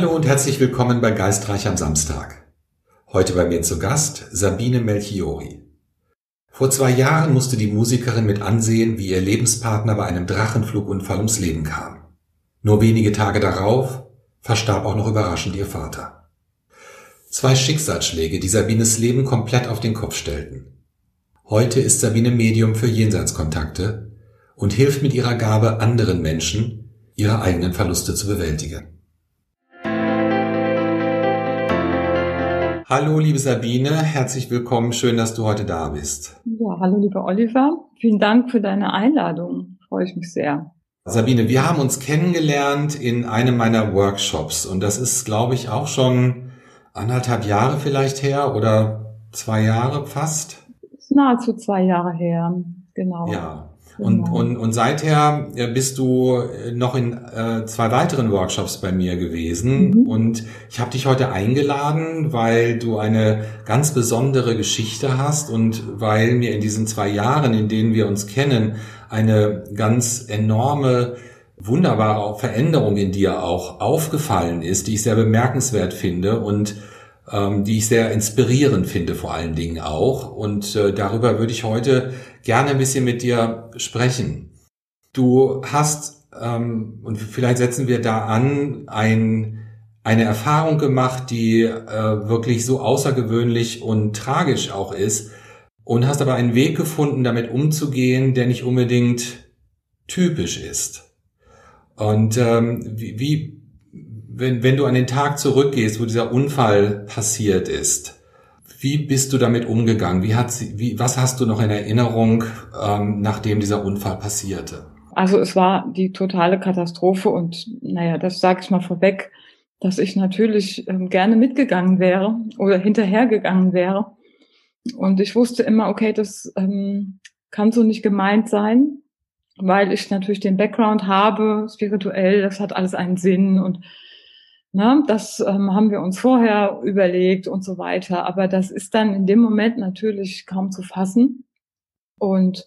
Hallo und herzlich willkommen bei Geistreich am Samstag. Heute bei mir zu Gast Sabine Melchiori. Vor zwei Jahren musste die Musikerin mit ansehen, wie ihr Lebenspartner bei einem Drachenflugunfall ums Leben kam. Nur wenige Tage darauf verstarb auch noch überraschend ihr Vater. Zwei Schicksalsschläge, die Sabines Leben komplett auf den Kopf stellten. Heute ist Sabine Medium für Jenseitskontakte und hilft mit ihrer Gabe anderen Menschen, ihre eigenen Verluste zu bewältigen. Hallo, liebe Sabine, herzlich willkommen. Schön, dass du heute da bist. Ja, hallo, lieber Oliver. Vielen Dank für deine Einladung. Freue ich mich sehr. Sabine, wir haben uns kennengelernt in einem meiner Workshops und das ist, glaube ich, auch schon anderthalb Jahre vielleicht her oder zwei Jahre fast. Nahezu zwei Jahre her, genau. Ja, und, genau. und, und seither äh, bist du äh, noch in äh, zwei weiteren Workshops bei mir gewesen. Mhm. Und ich habe dich heute eingeladen, weil du eine ganz besondere Geschichte hast und weil mir in diesen zwei Jahren, in denen wir uns kennen, eine ganz enorme wunderbare Veränderung in dir auch aufgefallen ist, die ich sehr bemerkenswert finde und ähm, die ich sehr inspirierend finde, vor allen Dingen auch. Und äh, darüber würde ich heute gerne ein bisschen mit dir sprechen. Du hast, ähm, und vielleicht setzen wir da an, ein, eine Erfahrung gemacht, die äh, wirklich so außergewöhnlich und tragisch auch ist, und hast aber einen Weg gefunden, damit umzugehen, der nicht unbedingt typisch ist. Und ähm, wie, wie wenn, wenn du an den Tag zurückgehst, wo dieser Unfall passiert ist, wie bist du damit umgegangen? Wie hat sie, wie, was hast du noch in Erinnerung, ähm, nachdem dieser Unfall passierte? Also es war die totale Katastrophe und naja, das sage ich mal vorweg, dass ich natürlich ähm, gerne mitgegangen wäre oder hinterhergegangen wäre. Und ich wusste immer, okay, das ähm, kann so nicht gemeint sein, weil ich natürlich den Background habe, spirituell, das hat alles einen Sinn und Ne, das ähm, haben wir uns vorher überlegt und so weiter. Aber das ist dann in dem Moment natürlich kaum zu fassen. Und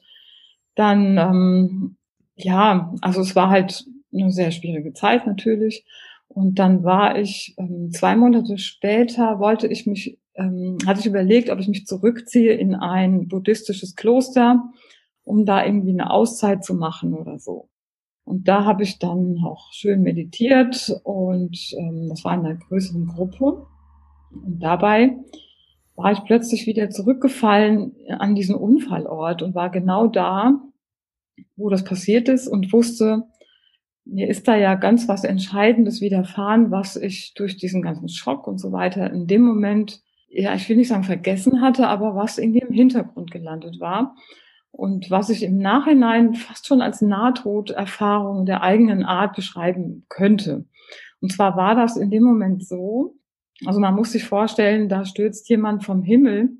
dann, ähm, ja, also es war halt eine sehr schwierige Zeit natürlich. Und dann war ich ähm, zwei Monate später, wollte ich mich, ähm, hatte ich überlegt, ob ich mich zurückziehe in ein buddhistisches Kloster, um da irgendwie eine Auszeit zu machen oder so. Und da habe ich dann auch schön meditiert und ähm, das war in einer größeren Gruppe. Und dabei war ich plötzlich wieder zurückgefallen an diesen Unfallort und war genau da, wo das passiert ist und wusste, mir ist da ja ganz was Entscheidendes widerfahren, was ich durch diesen ganzen Schock und so weiter in dem Moment, ja, ich will nicht sagen vergessen hatte, aber was irgendwie im Hintergrund gelandet war und was ich im Nachhinein fast schon als Nahtoderfahrung der eigenen Art beschreiben könnte. Und zwar war das in dem Moment so, also man muss sich vorstellen, da stürzt jemand vom Himmel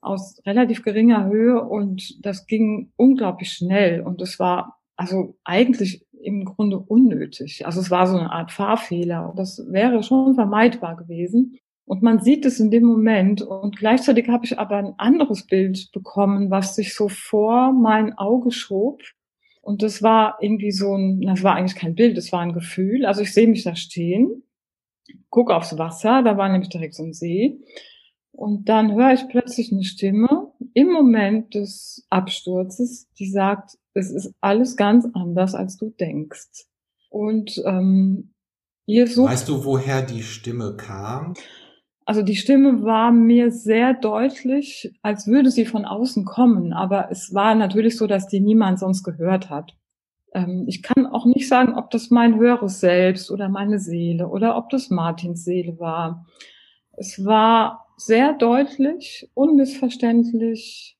aus relativ geringer Höhe und das ging unglaublich schnell und es war also eigentlich im Grunde unnötig. Also es war so eine Art Fahrfehler. Das wäre schon vermeidbar gewesen. Und man sieht es in dem Moment. Und gleichzeitig habe ich aber ein anderes Bild bekommen, was sich so vor mein Auge schob. Und das war irgendwie so ein, das war eigentlich kein Bild, das war ein Gefühl. Also ich sehe mich da stehen, gucke aufs Wasser, da war nämlich direkt so ein See. Und dann höre ich plötzlich eine Stimme im Moment des Absturzes, die sagt, es ist alles ganz anders, als du denkst. Und ähm, ihr sucht. Weißt du, woher die Stimme kam? Also die Stimme war mir sehr deutlich, als würde sie von außen kommen, aber es war natürlich so, dass die niemand sonst gehört hat. Ähm, ich kann auch nicht sagen, ob das mein höheres Selbst oder meine Seele oder ob das Martins Seele war. Es war sehr deutlich, unmissverständlich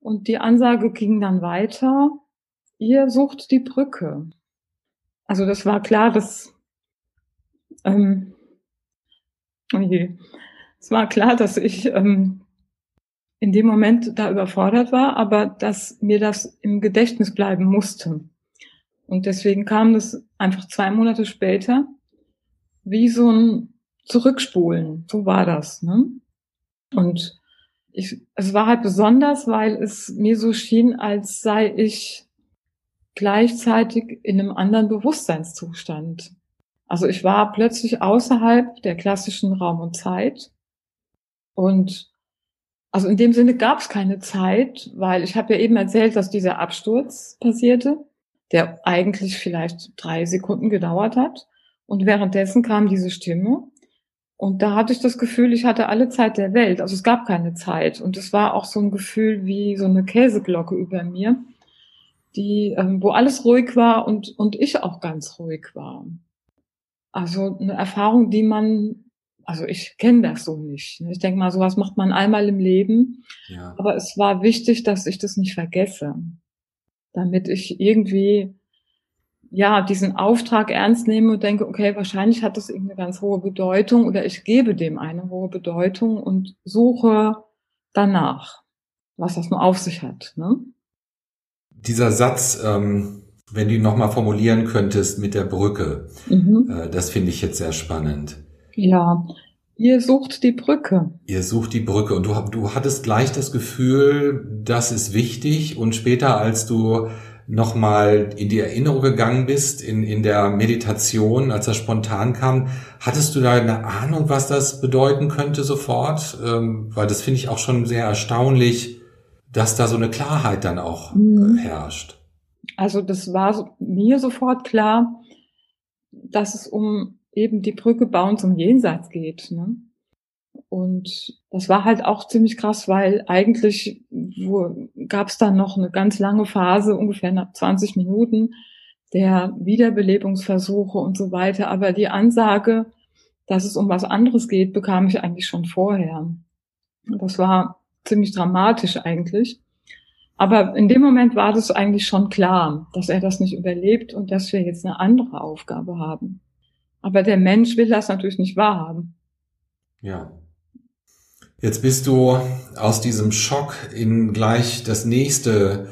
und die Ansage ging dann weiter. Ihr sucht die Brücke. Also das war klar, dass ähm, Okay. Es war klar, dass ich ähm, in dem Moment da überfordert war, aber dass mir das im Gedächtnis bleiben musste. Und deswegen kam das einfach zwei Monate später wie so ein Zurückspulen. So war das. Ne? Und ich, es war halt besonders, weil es mir so schien, als sei ich gleichzeitig in einem anderen Bewusstseinszustand. Also ich war plötzlich außerhalb der klassischen Raum und Zeit und also in dem Sinne gab es keine Zeit, weil ich habe ja eben erzählt, dass dieser Absturz passierte, der eigentlich vielleicht drei Sekunden gedauert hat. Und währenddessen kam diese Stimme. Und da hatte ich das Gefühl, ich hatte alle Zeit der Welt. Also es gab keine Zeit. Und es war auch so ein Gefühl wie so eine Käseglocke über mir, die, ähm, wo alles ruhig war und, und ich auch ganz ruhig war. Also eine Erfahrung, die man also ich kenne das so nicht. Ne? Ich denke mal, sowas macht man einmal im Leben. Ja. Aber es war wichtig, dass ich das nicht vergesse, damit ich irgendwie ja diesen Auftrag ernst nehme und denke, okay, wahrscheinlich hat das irgendeine ganz hohe Bedeutung oder ich gebe dem eine hohe Bedeutung und suche danach, was das nur auf sich hat. Ne? Dieser Satz, ähm, wenn du nochmal formulieren könntest mit der Brücke, mhm. äh, das finde ich jetzt sehr spannend. Ja, ihr sucht die Brücke. Ihr sucht die Brücke und du, du hattest gleich das Gefühl, das ist wichtig und später, als du nochmal in die Erinnerung gegangen bist, in, in der Meditation, als das spontan kam, hattest du da eine Ahnung, was das bedeuten könnte sofort? Ähm, weil das finde ich auch schon sehr erstaunlich, dass da so eine Klarheit dann auch mhm. herrscht. Also das war mir sofort klar, dass es um eben die Brücke bauen zum Jenseits geht. Ne? Und das war halt auch ziemlich krass, weil eigentlich gab es dann noch eine ganz lange Phase, ungefähr nach 20 Minuten, der Wiederbelebungsversuche und so weiter. Aber die Ansage, dass es um was anderes geht, bekam ich eigentlich schon vorher. Das war ziemlich dramatisch eigentlich. Aber in dem Moment war das eigentlich schon klar, dass er das nicht überlebt und dass wir jetzt eine andere Aufgabe haben. Aber der Mensch will das natürlich nicht wahrhaben. Ja. Jetzt bist du aus diesem Schock in gleich das nächste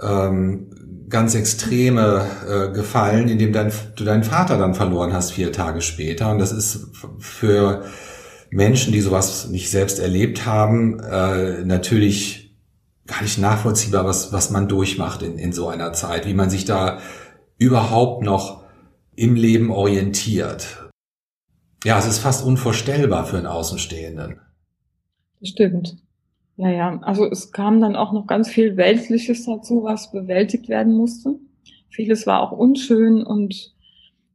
ähm, ganz extreme äh, gefallen, indem dein, du deinen Vater dann verloren hast vier Tage später. Und das ist für Menschen, die sowas nicht selbst erlebt haben, äh, natürlich gar nicht nachvollziehbar, was, was man durchmacht in, in so einer Zeit, wie man sich da überhaupt noch im Leben orientiert. Ja, es ist fast unvorstellbar für einen Außenstehenden. Stimmt. Ja, ja. Also es kam dann auch noch ganz viel Weltliches dazu, was bewältigt werden musste. Vieles war auch unschön und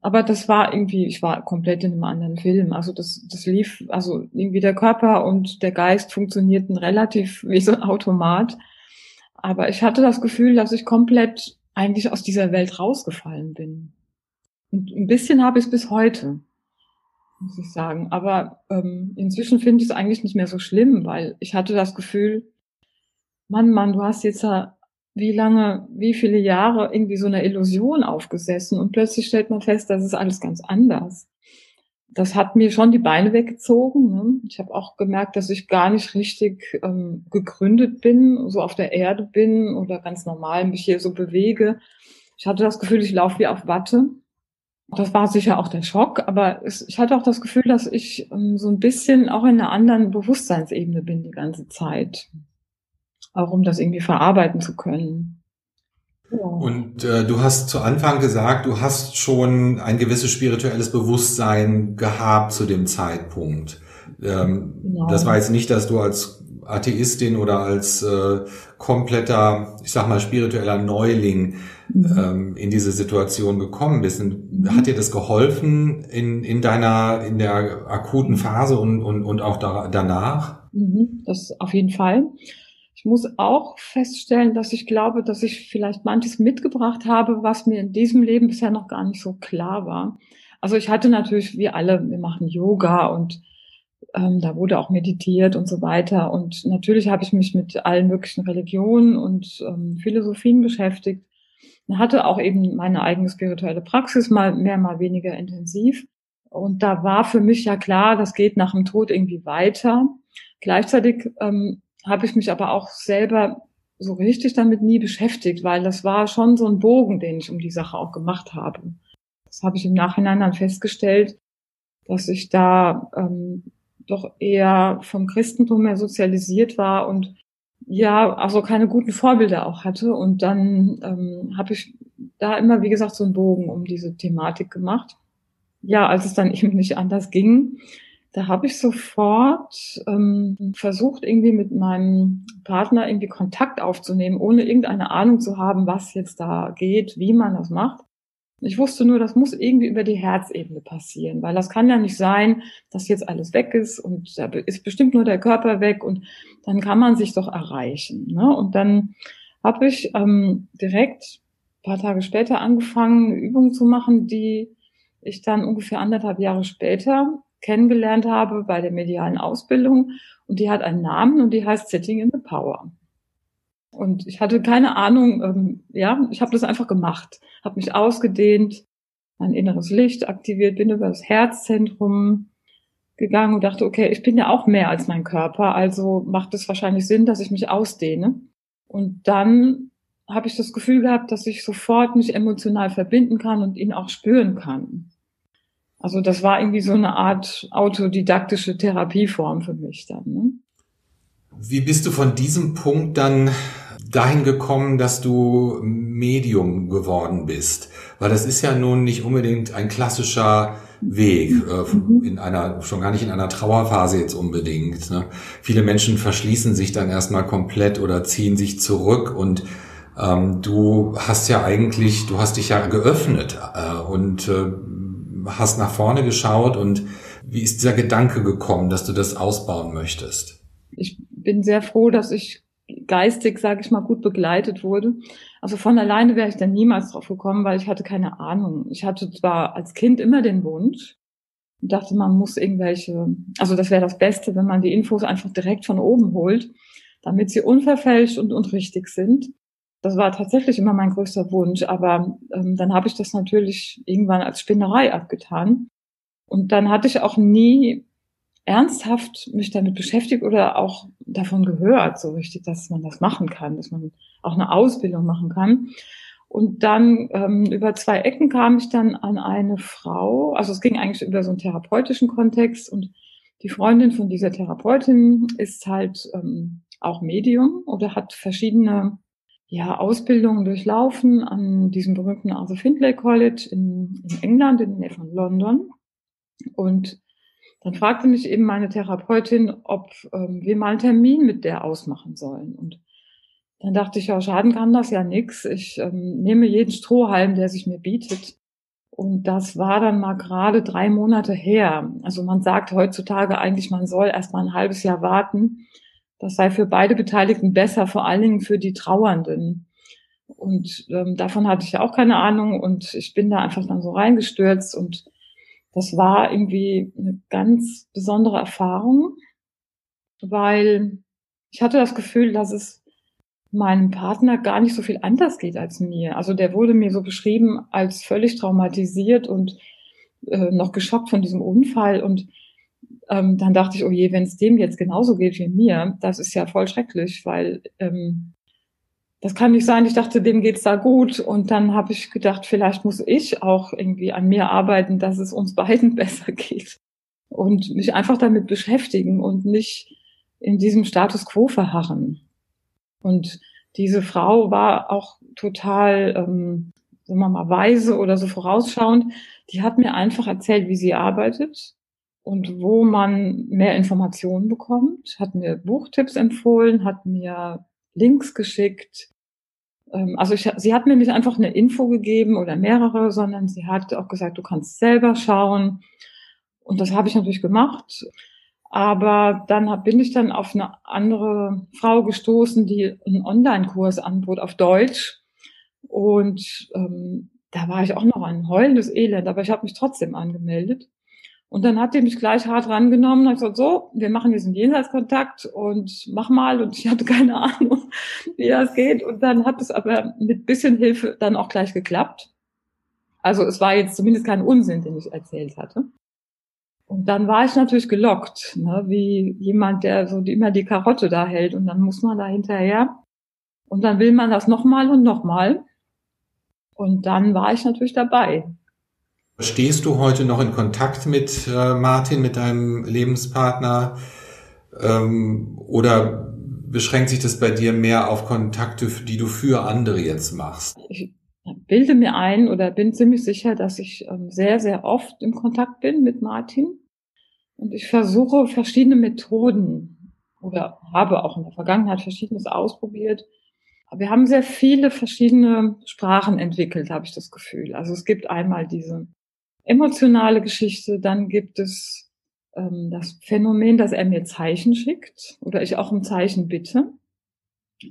aber das war irgendwie, ich war komplett in einem anderen Film. Also das, das lief, also irgendwie der Körper und der Geist funktionierten relativ wie so ein Automat. Aber ich hatte das Gefühl, dass ich komplett eigentlich aus dieser Welt rausgefallen bin. Und ein bisschen habe ich es bis heute, muss ich sagen. Aber ähm, inzwischen finde ich es eigentlich nicht mehr so schlimm, weil ich hatte das Gefühl, Mann, Mann, du hast jetzt ja wie lange, wie viele Jahre irgendwie so eine Illusion aufgesessen und plötzlich stellt man fest, das ist alles ganz anders. Das hat mir schon die Beine weggezogen. Ne? Ich habe auch gemerkt, dass ich gar nicht richtig ähm, gegründet bin, so auf der Erde bin oder ganz normal mich hier so bewege. Ich hatte das Gefühl, ich laufe wie auf Watte. Das war sicher auch der Schock, aber es, ich hatte auch das Gefühl, dass ich ähm, so ein bisschen auch in einer anderen Bewusstseinsebene bin die ganze Zeit. Auch um das irgendwie verarbeiten zu können. Ja. Und äh, du hast zu Anfang gesagt, du hast schon ein gewisses spirituelles Bewusstsein gehabt zu dem Zeitpunkt. Ähm, genau. Das war jetzt nicht, dass du als Atheistin oder als äh, kompletter, ich sag mal, spiritueller Neuling mhm. ähm, in diese Situation gekommen bist. Mhm. hat dir das geholfen in, in deiner, in der akuten Phase und, und, und auch da, danach? Mhm, das auf jeden Fall. Ich muss auch feststellen, dass ich glaube, dass ich vielleicht manches mitgebracht habe, was mir in diesem Leben bisher noch gar nicht so klar war. Also ich hatte natürlich, wie alle, wir machen Yoga und ähm, da wurde auch meditiert und so weiter. Und natürlich habe ich mich mit allen möglichen Religionen und ähm, Philosophien beschäftigt hatte auch eben meine eigene spirituelle Praxis, mal mehr, mal weniger intensiv. Und da war für mich ja klar, das geht nach dem Tod irgendwie weiter. Gleichzeitig ähm, habe ich mich aber auch selber so richtig damit nie beschäftigt, weil das war schon so ein Bogen, den ich um die Sache auch gemacht habe. Das habe ich im Nachhinein dann festgestellt, dass ich da ähm, doch eher vom Christentum her sozialisiert war und ja, also keine guten Vorbilder auch hatte. Und dann ähm, habe ich da immer, wie gesagt, so einen Bogen um diese Thematik gemacht. ja, als es dann eben nicht anders ging, da habe ich sofort ähm, versucht, irgendwie mit meinem Partner irgendwie Kontakt aufzunehmen, ohne irgendeine Ahnung zu haben, was jetzt da geht, wie man das macht. Ich wusste nur, das muss irgendwie über die Herzebene passieren, weil das kann ja nicht sein, dass jetzt alles weg ist und da ist bestimmt nur der Körper weg und dann kann man sich doch erreichen. Ne? Und dann habe ich ähm, direkt paar Tage später angefangen, eine Übung zu machen, die ich dann ungefähr anderthalb Jahre später kennengelernt habe bei der medialen Ausbildung. Und die hat einen Namen und die heißt Sitting in the Power. Und ich hatte keine Ahnung, ähm, ja, ich habe das einfach gemacht, habe mich ausgedehnt, mein inneres Licht aktiviert, bin über das Herzzentrum gegangen und dachte, okay, ich bin ja auch mehr als mein Körper, also macht es wahrscheinlich Sinn, dass ich mich ausdehne. Und dann habe ich das Gefühl gehabt, dass ich sofort mich emotional verbinden kann und ihn auch spüren kann. Also das war irgendwie so eine Art autodidaktische Therapieform für mich dann. Ne? Wie bist du von diesem Punkt dann dahin gekommen, dass du Medium geworden bist? Weil das ist ja nun nicht unbedingt ein klassischer Weg, äh, mhm. in einer, schon gar nicht in einer Trauerphase jetzt unbedingt. Ne? Viele Menschen verschließen sich dann erstmal komplett oder ziehen sich zurück und ähm, du hast ja eigentlich, du hast dich ja geöffnet äh, und äh, hast nach vorne geschaut und wie ist dieser Gedanke gekommen, dass du das ausbauen möchtest? Ich bin sehr froh, dass ich geistig, sage ich mal, gut begleitet wurde. Also von alleine wäre ich dann niemals drauf gekommen, weil ich hatte keine Ahnung. Ich hatte zwar als Kind immer den Wunsch dachte, man muss irgendwelche, also das wäre das Beste, wenn man die Infos einfach direkt von oben holt, damit sie unverfälscht und, und richtig sind. Das war tatsächlich immer mein größter Wunsch, aber ähm, dann habe ich das natürlich irgendwann als Spinnerei abgetan. Und dann hatte ich auch nie ernsthaft mich damit beschäftigt oder auch davon gehört, so richtig, dass man das machen kann, dass man auch eine Ausbildung machen kann. Und dann ähm, über zwei Ecken kam ich dann an eine Frau, also es ging eigentlich über so einen therapeutischen Kontext und die Freundin von dieser Therapeutin ist halt ähm, auch Medium oder hat verschiedene ja, Ausbildungen durchlaufen an diesem berühmten Arthur Findlay College in, in England, in der Nähe von London. Und dann fragte mich eben meine Therapeutin, ob ähm, wir mal einen Termin mit der ausmachen sollen. Und dann dachte ich, ja, schaden kann das ja nix. Ich ähm, nehme jeden Strohhalm, der sich mir bietet. Und das war dann mal gerade drei Monate her. Also man sagt heutzutage eigentlich, man soll erst mal ein halbes Jahr warten, das sei für beide Beteiligten besser, vor allen Dingen für die Trauernden. Und ähm, davon hatte ich ja auch keine Ahnung und ich bin da einfach dann so reingestürzt und das war irgendwie eine ganz besondere Erfahrung, weil ich hatte das Gefühl, dass es meinem Partner gar nicht so viel anders geht als mir. Also der wurde mir so beschrieben als völlig traumatisiert und äh, noch geschockt von diesem Unfall und ähm, dann dachte ich, oh je, wenn es dem jetzt genauso geht wie mir, das ist ja voll schrecklich, weil ähm, das kann nicht sein. Ich dachte, dem geht's da gut. Und dann habe ich gedacht, vielleicht muss ich auch irgendwie an mir arbeiten, dass es uns beiden besser geht. Und mich einfach damit beschäftigen und nicht in diesem Status quo verharren. Und diese Frau war auch total, ähm, sagen wir mal, weise oder so vorausschauend. Die hat mir einfach erzählt, wie sie arbeitet und wo man mehr Informationen bekommt, hat mir Buchtipps empfohlen, hat mir Links geschickt. Ähm, also ich, sie hat mir nicht einfach eine Info gegeben oder mehrere, sondern sie hat auch gesagt, du kannst selber schauen. Und das habe ich natürlich gemacht. Aber dann bin ich dann auf eine andere Frau gestoßen, die einen Online-Kurs anbot auf Deutsch. Und ähm, da war ich auch noch ein heulendes Elend, aber ich habe mich trotzdem angemeldet. Und dann hat die mich gleich hart rangenommen und hat gesagt, so, wir machen einen Jenseitskontakt und mach mal. Und ich hatte keine Ahnung, wie das geht. Und dann hat es aber mit bisschen Hilfe dann auch gleich geklappt. Also es war jetzt zumindest kein Unsinn, den ich erzählt hatte. Und dann war ich natürlich gelockt, ne, wie jemand, der so immer die Karotte da hält. Und dann muss man da hinterher. Und dann will man das nochmal und nochmal. Und dann war ich natürlich dabei. Stehst du heute noch in Kontakt mit äh, Martin, mit deinem Lebenspartner? Ähm, oder beschränkt sich das bei dir mehr auf Kontakte, die du für andere jetzt machst? Ich bilde mir ein oder bin ziemlich sicher, dass ich ähm, sehr, sehr oft im Kontakt bin mit Martin. Und ich versuche verschiedene Methoden oder habe auch in der Vergangenheit verschiedenes ausprobiert. Wir haben sehr viele verschiedene Sprachen entwickelt, habe ich das Gefühl. Also es gibt einmal diese emotionale Geschichte, dann gibt es ähm, das Phänomen, dass er mir Zeichen schickt oder ich auch um Zeichen bitte.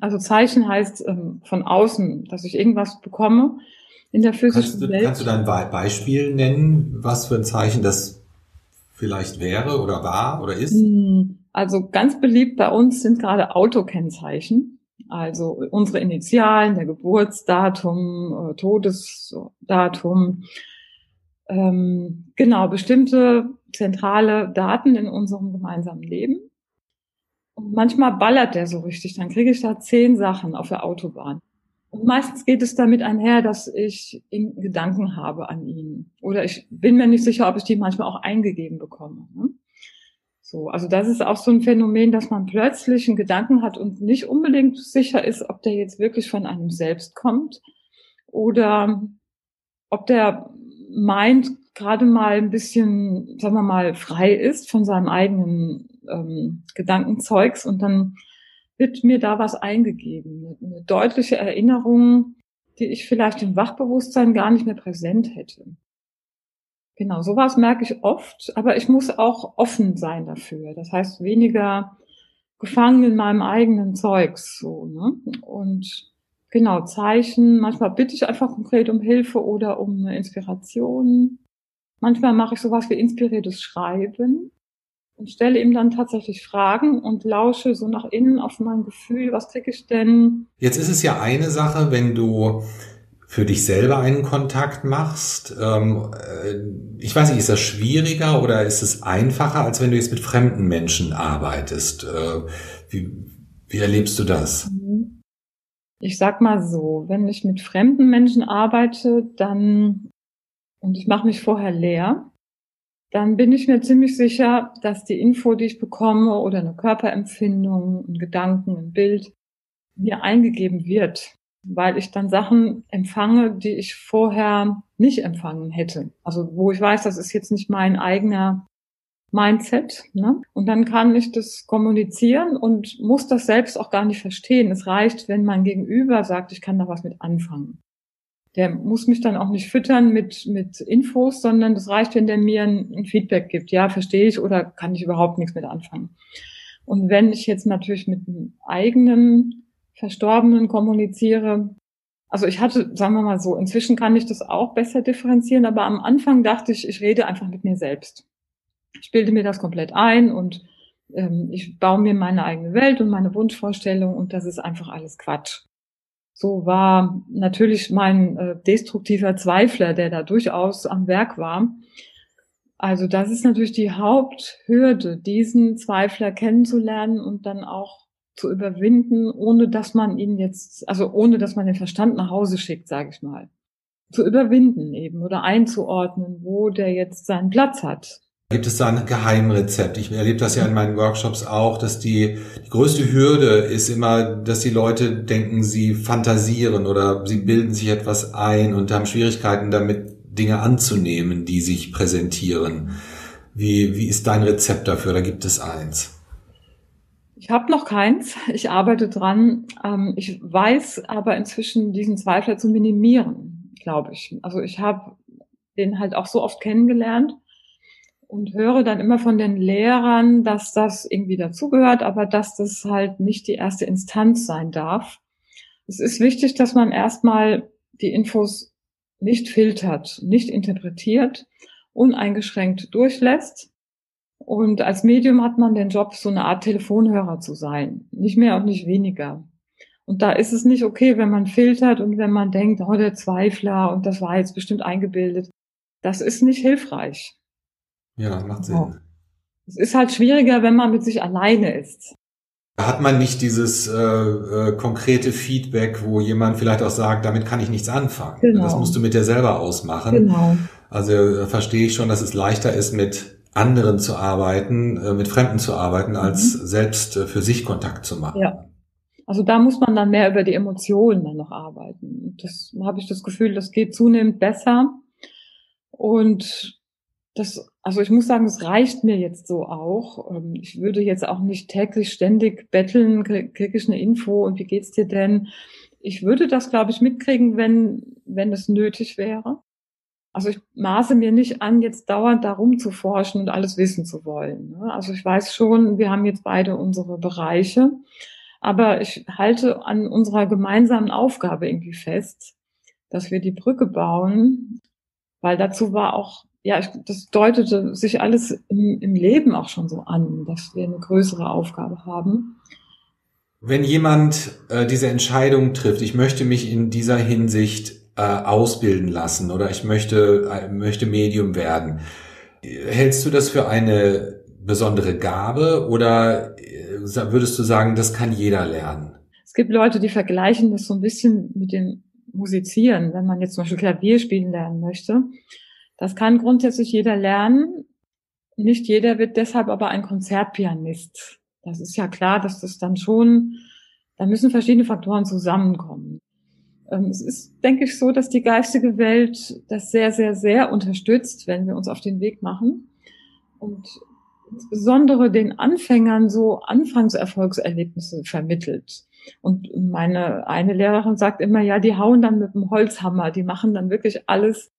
Also Zeichen heißt ähm, von außen, dass ich irgendwas bekomme in der physischen kannst du, Welt. Kannst du da ein Beispiel nennen, was für ein Zeichen das vielleicht wäre oder war oder ist? Hm, also ganz beliebt bei uns sind gerade Autokennzeichen. Also unsere Initialen, der Geburtsdatum, äh, Todesdatum, ähm, genau, bestimmte zentrale Daten in unserem gemeinsamen Leben. Und manchmal ballert der so richtig, dann kriege ich da zehn Sachen auf der Autobahn. Und meistens geht es damit einher, dass ich Gedanken habe an ihn. Oder ich bin mir nicht sicher, ob ich die manchmal auch eingegeben bekomme. Ne? So, also das ist auch so ein Phänomen, dass man plötzlich einen Gedanken hat und nicht unbedingt sicher ist, ob der jetzt wirklich von einem selbst kommt oder ob der meint, gerade mal ein bisschen, sagen wir mal, frei ist von seinem eigenen ähm, Gedankenzeugs und dann wird mir da was eingegeben, eine, deutliche Erinnerung, die ich vielleicht im Wachbewusstsein gar nicht mehr präsent hätte. Genau, sowas merke ich oft, aber ich muss auch offen sein dafür. Das heißt, weniger gefangen in meinem eigenen Zeugs, so, ne? Und genau, Zeichen, manchmal bitte ich einfach konkret um Hilfe oder um eine Inspiration. Manchmal mache ich sowas wie inspiriertes Schreiben und stelle ihm dann tatsächlich Fragen und lausche so nach innen auf mein Gefühl, was kriege ich denn? Jetzt ist es ja eine Sache, wenn du für dich selber einen Kontakt machst. Ähm, äh, ich weiß nicht, ist das schwieriger oder ist es einfacher, als wenn du jetzt mit fremden Menschen arbeitest? Äh, wie, wie erlebst du das? Ich sag mal so, wenn ich mit fremden Menschen arbeite, dann und ich mache mich vorher leer, dann bin ich mir ziemlich sicher, dass die Info, die ich bekomme oder eine Körperempfindung, ein Gedanken, ein Bild mir eingegeben wird, weil ich dann Sachen empfange, die ich vorher nicht empfangen hätte. Also wo ich weiß, das ist jetzt nicht mein eigener Mindset. Ne? Und dann kann ich das kommunizieren und muss das selbst auch gar nicht verstehen. Es reicht, wenn mein Gegenüber sagt, ich kann da was mit anfangen der muss mich dann auch nicht füttern mit, mit Infos, sondern das reicht, wenn der mir ein, ein, Feedback gibt. Ja, verstehe ich oder kann ich überhaupt nichts mit anfangen. Und wenn ich jetzt natürlich mit einem eigenen Verstorbenen kommuniziere, also ich hatte, sagen wir mal so, inzwischen kann ich das auch besser differenzieren, aber am Anfang dachte ich, ich rede einfach mit mir selbst. Ich bilde mir das komplett ein und ähm, ich baue mir meine eigene Welt und meine Wunschvorstellung und das ist einfach alles Quatsch so war natürlich mein äh, destruktiver Zweifler, der da durchaus am Werk war. Also das ist natürlich die Haupthürde, diesen Zweifler kennenzulernen und dann auch zu überwinden, ohne dass man ihn jetzt, also ohne dass man den Verstand nach Hause schickt, sage ich mal. Zu überwinden eben oder einzuordnen, wo der jetzt seinen Platz hat. Gibt es da ein Geheimrezept? Ich erlebe das ja in meinen Workshops auch, dass die, die größte Hürde ist immer, dass die Leute denken, sie fantasieren oder sie bilden sich etwas ein und haben Schwierigkeiten damit, Dinge anzunehmen, die sich präsentieren. Wie, wie ist dein Rezept dafür? Da gibt es eins. Ich habe noch keins. Ich arbeite dran. Ähm, ich weiß aber inzwischen diesen Zweifel zu minimieren, glaube ich. Also ich habe den halt auch so oft kennengelernt und höre dann immer von den Lehrern, dass das irgendwie dazugehört, aber dass das halt nicht die erste Instanz sein darf. Es ist wichtig, dass man erstmal die Infos nicht filtert, nicht interpretiert, uneingeschränkt durchlässt. Und als Medium hat man den Job, so eine Art Telefonhörer zu sein. Nicht mehr und nicht weniger. Und da ist es nicht okay, wenn man filtert und wenn man denkt, oh, der Zweifler und das war jetzt bestimmt eingebildet. Das ist nicht hilfreich. Ja, macht Sinn. Es ist halt schwieriger, wenn man mit sich alleine ist. Da hat man nicht dieses äh, äh, konkrete Feedback, wo jemand vielleicht auch sagt, damit kann ich nichts anfangen. Genau. Das musst du mit dir selber ausmachen. Genau. Also äh, verstehe ich schon, dass es leichter ist, mit anderen zu arbeiten, äh, mit Fremden zu arbeiten, als mhm. selbst äh, für sich Kontakt zu machen. Ja. Also da muss man dann mehr über die Emotionen dann noch arbeiten. Das habe ich das Gefühl, das geht zunehmend besser. Und das, also ich muss sagen, es reicht mir jetzt so auch. Ähm, ich würde jetzt auch nicht täglich ständig betteln, kriege ich eine Info und wie geht's dir denn? Ich würde das, glaube ich, mitkriegen, wenn, wenn es nötig wäre. Also ich maße mir nicht an, jetzt dauernd darum zu forschen und alles wissen zu wollen. Ne? Also ich weiß schon, wir haben jetzt beide unsere Bereiche, aber ich halte an unserer gemeinsamen Aufgabe irgendwie fest, dass wir die Brücke bauen, weil dazu war auch ja, ich, das deutete sich alles im, im Leben auch schon so an, dass wir eine größere Aufgabe haben. Wenn jemand äh, diese Entscheidung trifft, ich möchte mich in dieser Hinsicht äh, ausbilden lassen oder ich möchte, äh, möchte Medium werden, hältst du das für eine besondere Gabe oder äh, würdest du sagen, das kann jeder lernen? Es gibt Leute, die vergleichen das so ein bisschen mit dem Musizieren, wenn man jetzt zum Beispiel Klavier spielen lernen möchte. Das kann grundsätzlich jeder lernen. Nicht jeder wird deshalb aber ein Konzertpianist. Das ist ja klar, dass das dann schon, da müssen verschiedene Faktoren zusammenkommen. Ähm, es ist, denke ich, so, dass die geistige Welt das sehr, sehr, sehr unterstützt, wenn wir uns auf den Weg machen. Und insbesondere den Anfängern so Anfangserfolgserlebnisse vermittelt. Und meine eine Lehrerin sagt immer, ja, die hauen dann mit dem Holzhammer, die machen dann wirklich alles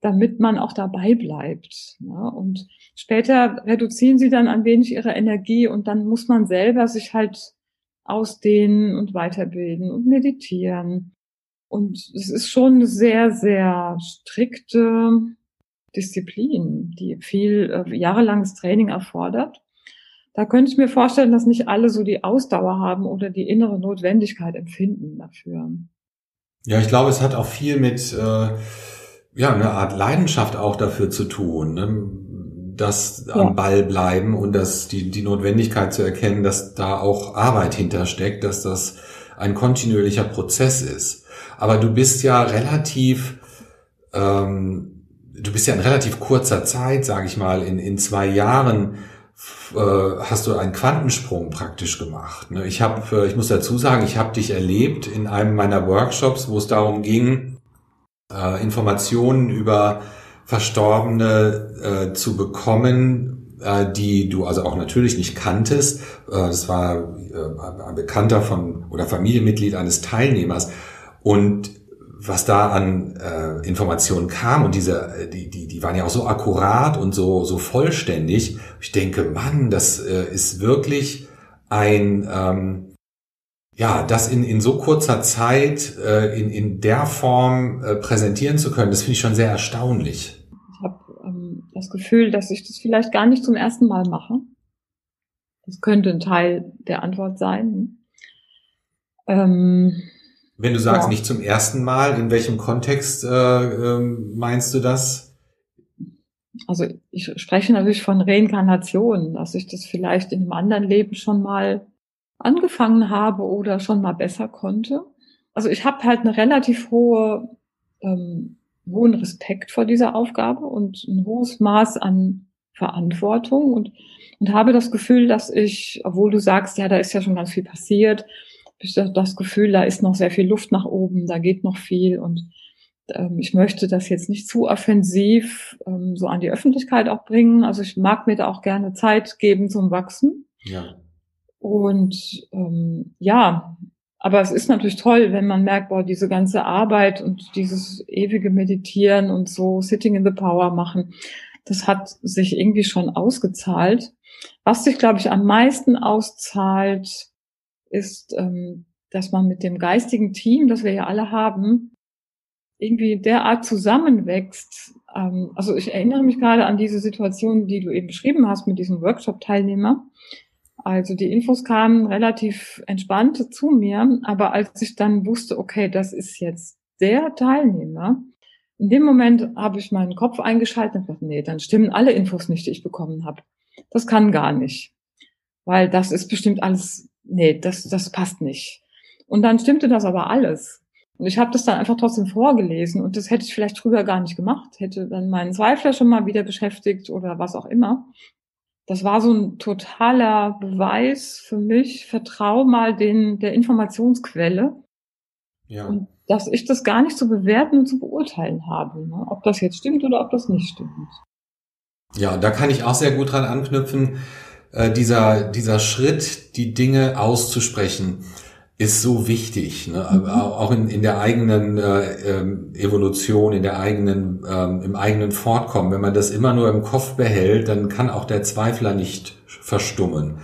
damit man auch dabei bleibt. Ja, und später reduzieren sie dann ein wenig ihre Energie und dann muss man selber sich halt ausdehnen und weiterbilden und meditieren. Und es ist schon eine sehr, sehr strikte Disziplin, die viel äh, jahrelanges Training erfordert. Da könnte ich mir vorstellen, dass nicht alle so die Ausdauer haben oder die innere Notwendigkeit empfinden dafür. Ja, ich glaube, es hat auch viel mit äh ja, eine Art Leidenschaft auch dafür zu tun, ne? das ja. am Ball bleiben und das, die, die Notwendigkeit zu erkennen, dass da auch Arbeit hintersteckt, dass das ein kontinuierlicher Prozess ist. Aber du bist ja relativ, ähm, du bist ja in relativ kurzer Zeit, sage ich mal, in, in zwei Jahren äh, hast du einen Quantensprung praktisch gemacht. Ne? Ich habe, äh, ich muss dazu sagen, ich habe dich erlebt in einem meiner Workshops, wo es darum ging, äh, Informationen über Verstorbene äh, zu bekommen, äh, die du also auch natürlich nicht kanntest. Äh, das war äh, ein Bekannter von oder Familienmitglied eines Teilnehmers. Und was da an äh, Informationen kam und diese, äh, die, die, die waren ja auch so akkurat und so, so vollständig. Ich denke, Mann, das äh, ist wirklich ein, ähm, ja, das in, in so kurzer Zeit äh, in, in der Form äh, präsentieren zu können, das finde ich schon sehr erstaunlich. Ich habe ähm, das Gefühl, dass ich das vielleicht gar nicht zum ersten Mal mache. Das könnte ein Teil der Antwort sein. Ähm, Wenn du sagst, ja. nicht zum ersten Mal, in welchem Kontext äh, äh, meinst du das? Also ich spreche natürlich von Reinkarnation, dass ich das vielleicht in einem anderen Leben schon mal angefangen habe oder schon mal besser konnte. Also ich habe halt eine relativ hohe, ähm, hohen Respekt vor dieser Aufgabe und ein hohes Maß an Verantwortung und, und habe das Gefühl, dass ich, obwohl du sagst, ja, da ist ja schon ganz viel passiert, ich das Gefühl, da ist noch sehr viel Luft nach oben, da geht noch viel und ähm, ich möchte das jetzt nicht zu offensiv ähm, so an die Öffentlichkeit auch bringen. Also ich mag mir da auch gerne Zeit geben zum Wachsen. Ja. Und ähm, ja, aber es ist natürlich toll, wenn man merkt, boah, diese ganze Arbeit und dieses ewige Meditieren und so Sitting in the Power machen, das hat sich irgendwie schon ausgezahlt. Was sich, glaube ich, am meisten auszahlt, ist, ähm, dass man mit dem geistigen Team, das wir ja alle haben, irgendwie derart zusammenwächst. Ähm, also ich erinnere mich gerade an diese Situation, die du eben beschrieben hast mit diesem Workshop-Teilnehmer. Also die Infos kamen relativ entspannt zu mir, aber als ich dann wusste, okay, das ist jetzt der Teilnehmer, in dem Moment habe ich meinen Kopf eingeschaltet und gedacht, nee, dann stimmen alle Infos nicht, die ich bekommen habe. Das kann gar nicht, weil das ist bestimmt alles, nee, das, das passt nicht. Und dann stimmte das aber alles. Und ich habe das dann einfach trotzdem vorgelesen und das hätte ich vielleicht früher gar nicht gemacht, hätte dann meinen Zweifler schon mal wieder beschäftigt oder was auch immer. Das war so ein totaler Beweis für mich, vertrau mal den, der Informationsquelle. Ja. Und dass ich das gar nicht zu bewerten und zu beurteilen habe, ne? ob das jetzt stimmt oder ob das nicht stimmt. Ja, da kann ich auch sehr gut dran anknüpfen. Äh, dieser, dieser Schritt, die Dinge auszusprechen, ist so wichtig, ne? Mhm. auch in, in der eigenen äh, ähm, Evolution, in der eigenen, ähm, im eigenen Fortkommen. Wenn man das immer nur im Kopf behält, dann kann auch der Zweifler nicht verstummen.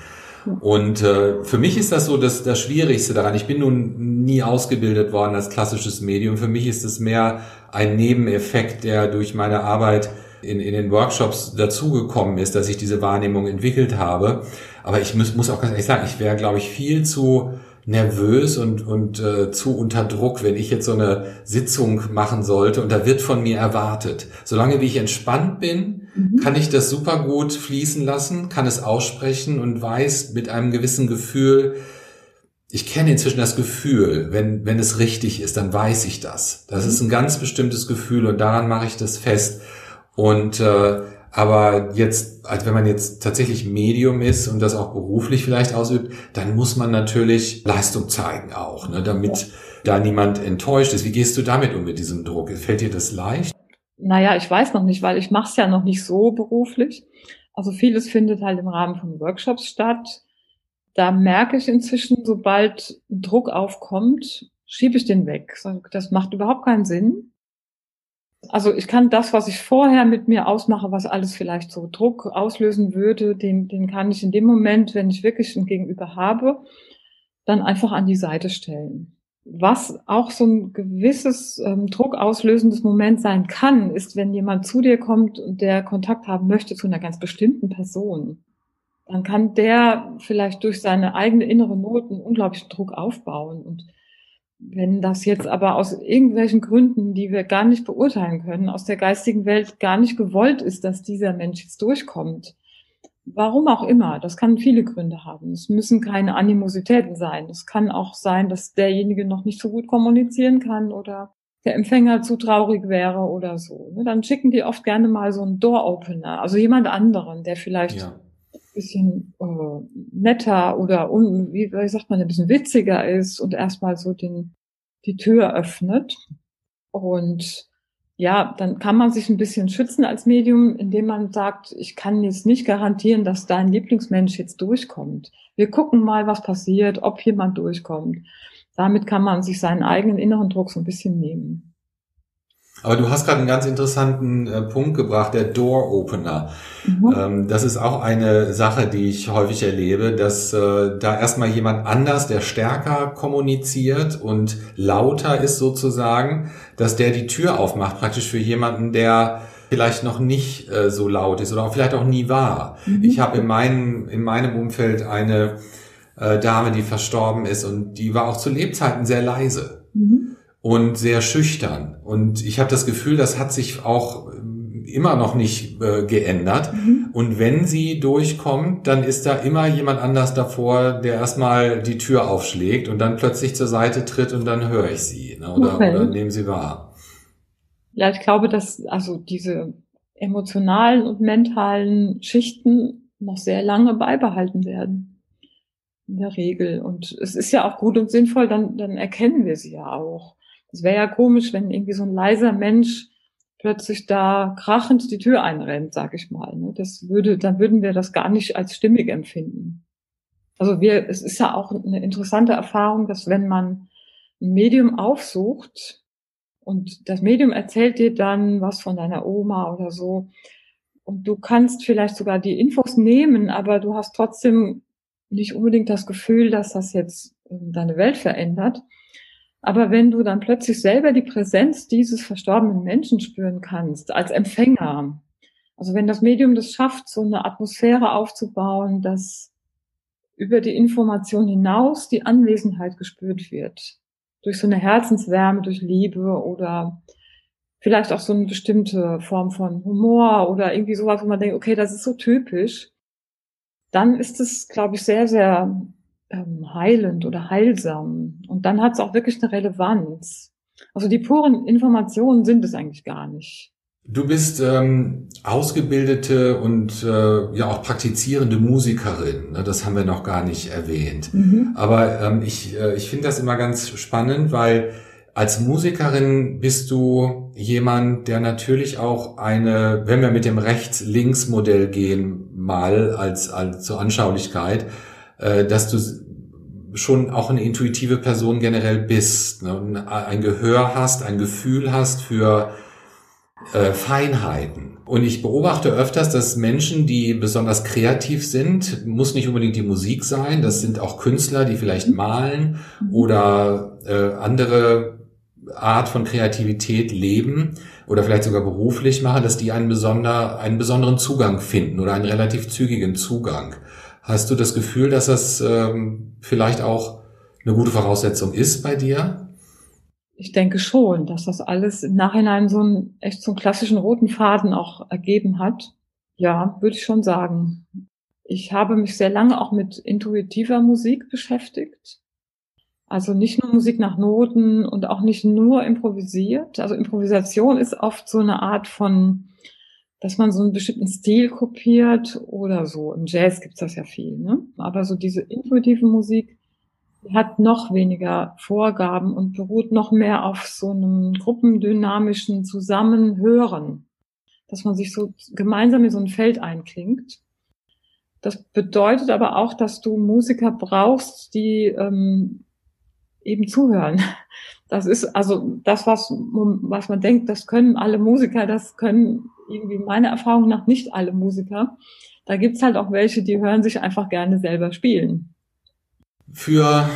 Und äh, für mich ist das so das, das Schwierigste daran. Ich bin nun nie ausgebildet worden als klassisches Medium. Für mich ist es mehr ein Nebeneffekt, der durch meine Arbeit in, in den Workshops dazugekommen ist, dass ich diese Wahrnehmung entwickelt habe. Aber ich muss, muss auch ganz ehrlich sagen, ich wäre, glaube ich, viel zu nervös und, und äh, zu unter Druck, wenn ich jetzt so eine Sitzung machen sollte und da wird von mir erwartet. Solange wie ich entspannt bin, mhm. kann ich das super gut fließen lassen, kann es aussprechen und weiß mit einem gewissen Gefühl, ich kenne inzwischen das Gefühl, wenn, wenn es richtig ist, dann weiß ich das. Das mhm. ist ein ganz bestimmtes Gefühl und daran mache ich das fest. Und äh, aber jetzt, als wenn man jetzt tatsächlich Medium ist und das auch beruflich vielleicht ausübt, dann muss man natürlich Leistung zeigen auch, ne, damit da niemand enttäuscht ist. Wie gehst du damit um mit diesem Druck? Fällt dir das leicht? Naja, ich weiß noch nicht, weil ich mache es ja noch nicht so beruflich. Also vieles findet halt im Rahmen von Workshops statt. Da merke ich inzwischen, sobald Druck aufkommt, schiebe ich den weg. Das macht überhaupt keinen Sinn. Also ich kann das, was ich vorher mit mir ausmache, was alles vielleicht so Druck auslösen würde, den, den kann ich in dem Moment, wenn ich wirklich ein Gegenüber habe, dann einfach an die Seite stellen. Was auch so ein gewisses ähm, Druck auslösendes Moment sein kann, ist, wenn jemand zu dir kommt und der Kontakt haben möchte zu einer ganz bestimmten Person. Dann kann der vielleicht durch seine eigene innere Not einen unglaublichen Druck aufbauen und wenn das jetzt aber aus irgendwelchen Gründen, die wir gar nicht beurteilen können, aus der geistigen Welt gar nicht gewollt ist, dass dieser Mensch jetzt durchkommt, warum auch immer, das kann viele Gründe haben. Es müssen keine Animositäten sein. Es kann auch sein, dass derjenige noch nicht so gut kommunizieren kann oder der Empfänger zu traurig wäre oder so. Ne? Dann schicken die oft gerne mal so einen Door-Opener, also jemand anderen, der vielleicht ja bisschen äh, netter oder un, wie, wie sagt man, ein bisschen witziger ist und erstmal so den, die Tür öffnet. Und ja, dann kann man sich ein bisschen schützen als Medium, indem man sagt, ich kann jetzt nicht garantieren, dass dein Lieblingsmensch jetzt durchkommt. Wir gucken mal, was passiert, ob jemand durchkommt. Damit kann man sich seinen eigenen inneren Druck so ein bisschen nehmen. Aber du hast gerade einen ganz interessanten äh, Punkt gebracht, der Door Opener. Mhm. Ähm, das ist auch eine Sache, die ich häufig erlebe, dass äh, da erstmal jemand anders, der stärker kommuniziert und lauter ist sozusagen, dass der die Tür aufmacht, praktisch für jemanden, der vielleicht noch nicht äh, so laut ist oder auch vielleicht auch nie war. Mhm. Ich habe in meinem, in meinem Umfeld eine äh, Dame, die verstorben ist und die war auch zu Lebzeiten sehr leise. Mhm und sehr schüchtern. Und ich habe das Gefühl, das hat sich auch ähm, immer noch nicht äh, geändert. Mhm. Und wenn sie durchkommt, dann ist da immer jemand anders davor, der erstmal die Tür aufschlägt und dann plötzlich zur Seite tritt und dann höre ich sie ne, oder, okay. oder nehme sie wahr. Ja, ich glaube, dass also diese emotionalen und mentalen Schichten noch sehr lange beibehalten werden. In der Regel. Und es ist ja auch gut und sinnvoll, dann, dann erkennen wir sie ja auch. Es wäre ja komisch, wenn irgendwie so ein leiser Mensch plötzlich da krachend die Tür einrennt, sag ich mal. Ne? Das würde, dann würden wir das gar nicht als stimmig empfinden. Also wir, es ist ja auch eine interessante Erfahrung, dass wenn man ein Medium aufsucht und das Medium erzählt dir dann was von deiner Oma oder so und du kannst vielleicht sogar die Infos nehmen, aber du hast trotzdem nicht unbedingt das Gefühl, dass das jetzt ähm, deine Welt verändert, aber wenn du dann plötzlich selber die Präsenz dieses verstorbenen Menschen spüren kannst, als Empfänger, also wenn das Medium das schafft, so eine Atmosphäre aufzubauen, dass über die Information hinaus die Anwesenheit gespürt wird, durch so eine Herzenswärme, durch Liebe oder vielleicht auch so eine bestimmte Form von Humor oder irgendwie sowas, wo man denkt, okay, das ist so typisch, dann ist es, glaube ich, sehr, sehr ähm, heilend oder heilsam. Und dann hat es auch wirklich eine Relevanz. Also die puren Informationen sind es eigentlich gar nicht. Du bist ähm, ausgebildete und äh, ja auch praktizierende Musikerin. Ne? Das haben wir noch gar nicht erwähnt. Mhm. Aber ähm, ich, äh, ich finde das immer ganz spannend, weil als Musikerin bist du jemand, der natürlich auch eine, wenn wir mit dem Rechts-Links-Modell gehen, mal als, als zur Anschaulichkeit, äh, dass du schon auch eine intuitive Person generell bist, ne? ein Gehör hast, ein Gefühl hast für äh, Feinheiten. Und ich beobachte öfters, dass Menschen, die besonders kreativ sind, muss nicht unbedingt die Musik sein, das sind auch Künstler, die vielleicht malen oder äh, andere Art von Kreativität leben oder vielleicht sogar beruflich machen, dass die einen, besonder, einen besonderen Zugang finden oder einen relativ zügigen Zugang. Hast du das Gefühl, dass das ähm, vielleicht auch eine gute Voraussetzung ist bei dir? Ich denke schon, dass das alles im Nachhinein so einen echt so einen klassischen roten Faden auch ergeben hat. Ja, würde ich schon sagen. Ich habe mich sehr lange auch mit intuitiver Musik beschäftigt. Also nicht nur Musik nach Noten und auch nicht nur improvisiert. Also Improvisation ist oft so eine Art von, dass man so einen bestimmten Stil kopiert oder so. Im Jazz gibt's das ja viel. Ne? Aber so diese intuitive Musik, hat noch weniger Vorgaben und beruht noch mehr auf so einem gruppendynamischen Zusammenhören, dass man sich so gemeinsam in so ein Feld einklingt. Das bedeutet aber auch, dass du Musiker brauchst, die ähm, eben zuhören. Das ist also das, was, was man denkt, das können alle Musiker, das können irgendwie meiner Erfahrung nach nicht alle Musiker. Da gibt's halt auch welche, die hören sich einfach gerne selber spielen für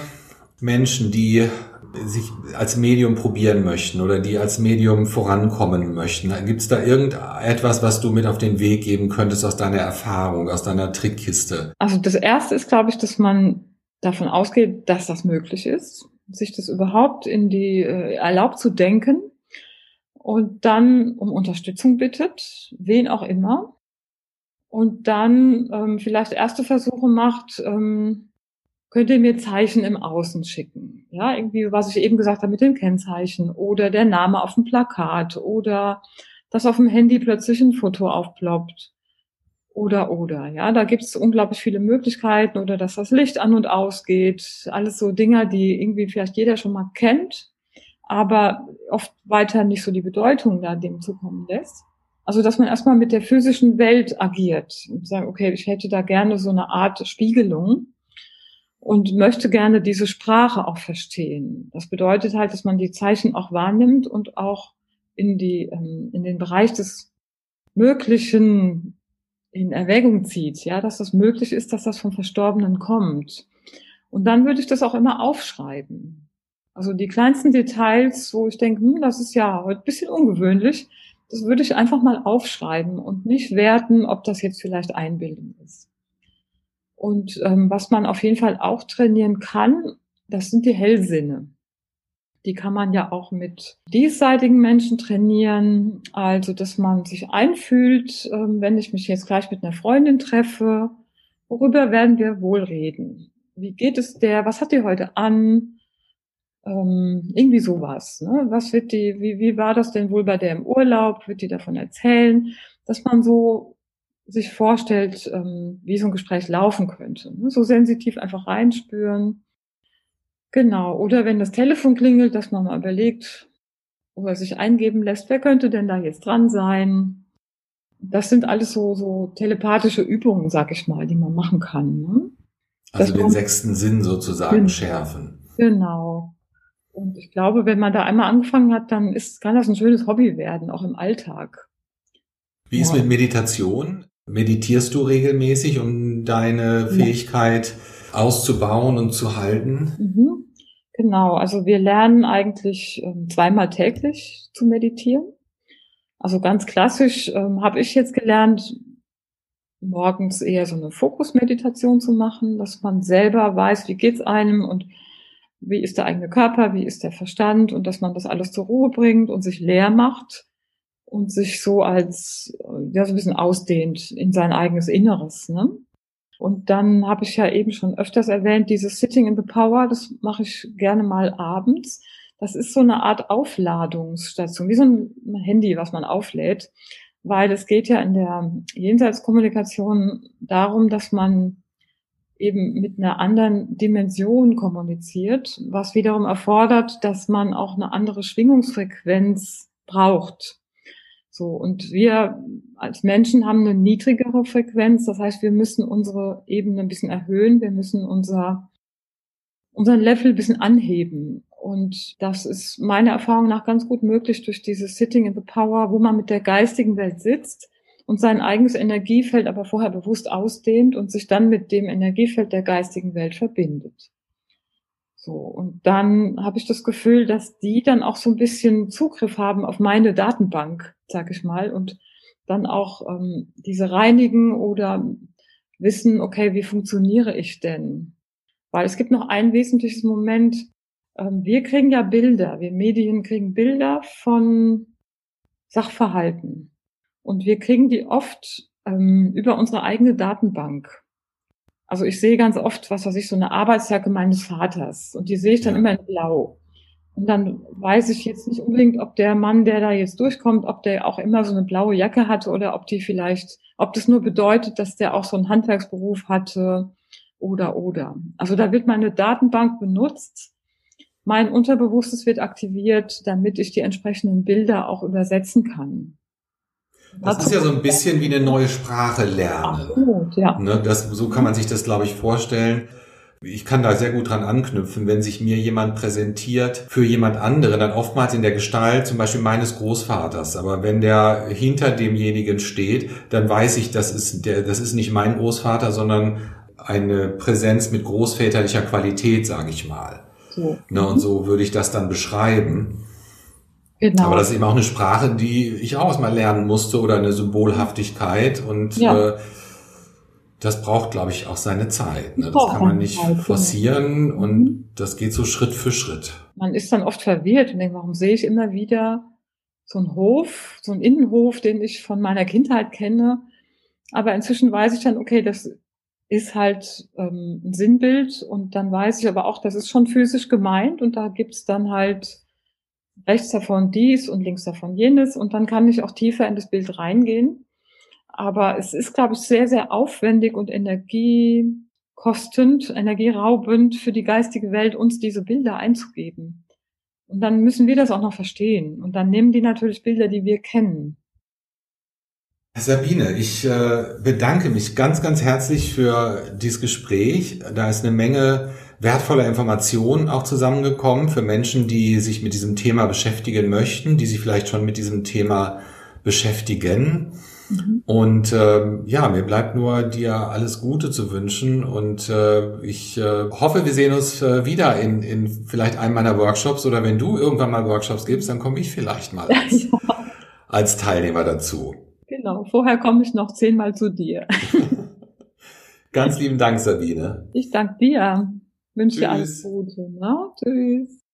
Menschen, die sich als Medium probieren möchten oder die als Medium vorankommen möchten? Gibt es da irgendetwas, was du mit auf den Weg geben könntest aus deiner Erfahrung, aus deiner Trickkiste? Also das Erste ist, glaube ich, dass man davon ausgeht, dass das möglich ist, sich das überhaupt in die äh, erlaubt zu denken und dann um Unterstützung bittet, wen auch immer, und dann ähm, vielleicht erste Versuche macht, ähm, könnt ihr mir Zeichen im Außen schicken. Ja, irgendwie, was ich eben gesagt habe mit den Kennzeichen oder der Name auf dem Plakat oder dass auf dem Handy plötzlich ein Foto aufploppt. Oder, oder, ja, da gibt es unglaublich viele Möglichkeiten oder dass das Licht an und ausgeht. Alles so Dinger, die irgendwie vielleicht jeder schon mal kennt, aber oft weiter nicht so die Bedeutung da dem zukommen lässt. Also, dass man erstmal mit der physischen Welt agiert und sagt, okay, ich hätte da gerne so eine Art Spiegelung und möchte gerne diese Sprache auch verstehen. Das bedeutet halt, dass man die Zeichen auch wahrnimmt und auch in die ähm, in den Bereich des Möglichen in Erwägung zieht, ja, dass das möglich ist, dass das vom Verstorbenen kommt. Und dann würde ich das auch immer aufschreiben. Also die kleinsten Details, wo ich denke, hm, das ist ja heute ein bisschen ungewöhnlich, das würde ich einfach mal aufschreiben und nicht werten, ob das jetzt vielleicht Einbildung ist. Und ähm, was man auf jeden Fall auch trainieren kann, das sind die Hellsinne. Die kann man ja auch mit diesseitigen Menschen trainieren. Also, dass man sich einfühlt, ähm, wenn ich mich jetzt gleich mit einer Freundin treffe, worüber werden wir wohl reden? Wie geht es der? Was hat die heute an? Ähm, irgendwie sowas. Ne? Was wird die, wie, wie war das denn wohl bei der im Urlaub? Wird die davon erzählen? Dass man so sich vorstellt, ähm, wie so ein Gespräch laufen könnte. Ne? So sensitiv einfach reinspüren. Genau. Oder wenn das Telefon klingelt, dass man mal überlegt oder sich eingeben lässt, wer könnte denn da jetzt dran sein? Das sind alles so, so telepathische Übungen, sag ich mal, die man machen kann. Ne? Also den sechsten Sinn sozusagen schärfen. Genau. Und ich glaube, wenn man da einmal angefangen hat, dann ist, kann das ein schönes Hobby werden, auch im Alltag. Wie ist mit Meditation? Meditierst du regelmäßig, um deine Fähigkeit ja. auszubauen und zu halten? Mhm. Genau, also wir lernen eigentlich ähm, zweimal täglich zu meditieren. Also ganz klassisch ähm, habe ich jetzt gelernt, morgens eher so eine Fokusmeditation zu machen, dass man selber weiß, wie geht's einem und wie ist der eigene Körper, wie ist der Verstand und dass man das alles zur Ruhe bringt und sich leer macht und sich so als, ja, so ein bisschen ausdehnt in sein eigenes Inneres, ne? Und dann habe ich ja eben schon öfters erwähnt, dieses Sitting in the Power, das mache ich gerne mal abends. das ist so eine Art Aufladungsstation, wie so ein Handy, was man auflädt, weil es geht ja in der Jenseitskommunikation darum, dass man eben mit einer anderen Dimension kommuniziert, was wiederum erfordert, dass man auch eine andere Schwingungsfrequenz braucht. So, und wir als Menschen haben eine niedrigere Frequenz, das heißt, wir müssen unsere Ebene ein bisschen erhöhen, wir müssen unser, unseren Level ein bisschen anheben. Und das ist meiner Erfahrung nach ganz gut möglich durch dieses Sitting in the Power, wo man mit der geistigen Welt sitzt und sein eigenes Energiefeld aber vorher bewusst ausdehnt und sich dann mit dem Energiefeld der geistigen Welt verbindet. So, und dann habe ich das Gefühl, dass die dann auch so ein bisschen Zugriff haben auf meine Datenbank, sag ich mal, und dann auch ähm, diese reinigen oder wissen, okay, wie funktioniere ich denn? Weil es gibt noch ein wesentliches Moment, ähm, wir kriegen ja Bilder, wir Medien kriegen Bilder von Sachverhalten. Und wir kriegen die oft ähm, über unsere eigene Datenbank. Also ich sehe ganz oft, was weiß ich, so eine Arbeitsjacke meines Vaters. Und die sehe ich dann ja. immer in Blau. Und dann weiß ich jetzt nicht unbedingt, ob der Mann, der da jetzt durchkommt, ob der auch immer so eine blaue Jacke hatte oder ob die vielleicht, ob das nur bedeutet, dass der auch so einen Handwerksberuf hatte oder oder. Also da wird meine Datenbank benutzt. Mein Unterbewusstes wird aktiviert, damit ich die entsprechenden Bilder auch übersetzen kann. Das ist ja so ein bisschen wie eine neue Sprache lernen. Absolut, ja. Ne, das, so kann man sich das, glaube ich, vorstellen. Ich kann da sehr gut dran anknüpfen, wenn sich mir jemand präsentiert für jemand anderen, dann oftmals in der Gestalt zum Beispiel meines Großvaters. Aber wenn der hinter demjenigen steht, dann weiß ich, das ist der, das ist nicht mein Großvater, sondern eine Präsenz mit großväterlicher Qualität, sage ich mal. So. Ne, und so würde ich das dann beschreiben. Genau. Aber das ist eben auch eine Sprache, die ich auch mal lernen musste oder eine Symbolhaftigkeit und ja. äh, das braucht, glaube ich, auch seine Zeit. Ne? Das kann man nicht Zeit, forcieren genau. und mhm. das geht so Schritt für Schritt. Man ist dann oft verwirrt und denkt, warum sehe ich immer wieder so einen Hof, so einen Innenhof, den ich von meiner Kindheit kenne. Aber inzwischen weiß ich dann, okay, das ist halt ähm, ein Sinnbild und dann weiß ich aber auch, das ist schon physisch gemeint und da gibt's dann halt rechts davon dies und links davon jenes und dann kann ich auch tiefer in das Bild reingehen. Aber es ist, glaube ich, sehr, sehr aufwendig und energiekostend, energieraubend für die geistige Welt, uns diese Bilder einzugeben. Und dann müssen wir das auch noch verstehen. Und dann nehmen die natürlich Bilder, die wir kennen. Sabine, ich äh, bedanke mich ganz, ganz herzlich für dieses Gespräch. Da ist eine Menge wertvolle Informationen auch zusammengekommen für Menschen, die sich mit diesem Thema beschäftigen möchten, die sich vielleicht schon mit diesem Thema beschäftigen. Mhm. Und äh, ja, mir bleibt nur dir alles Gute zu wünschen und äh, ich äh, hoffe, wir sehen uns äh, wieder in, in vielleicht einem meiner Workshops oder wenn du irgendwann mal Workshops gibst, dann komme ich vielleicht mal als, ja. als Teilnehmer dazu. Genau, vorher komme ich noch zehnmal zu dir. Ganz lieben Dank, Sabine. Ich danke dir wünsche dir alles Gute. Ne? Tschüss.